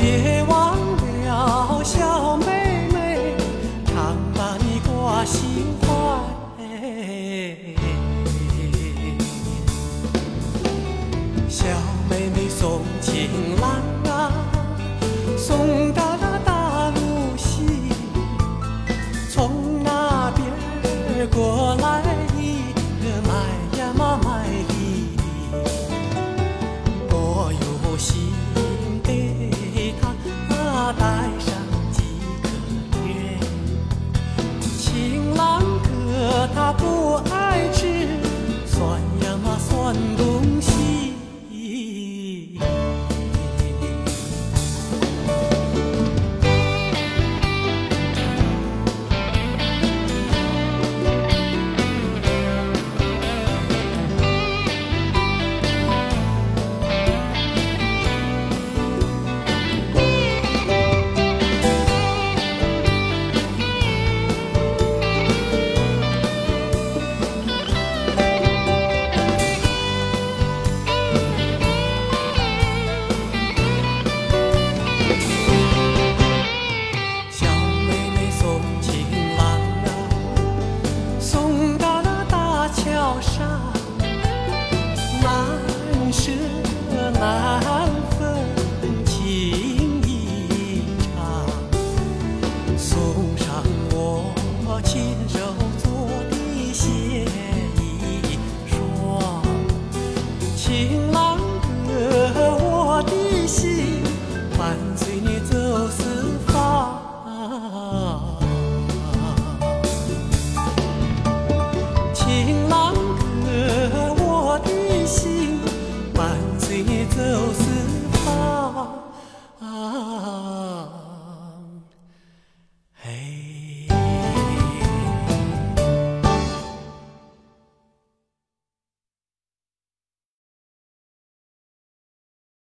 别忘了小妹妹，常把你挂心怀。小妹妹送情郎。难分情意长送上我亲手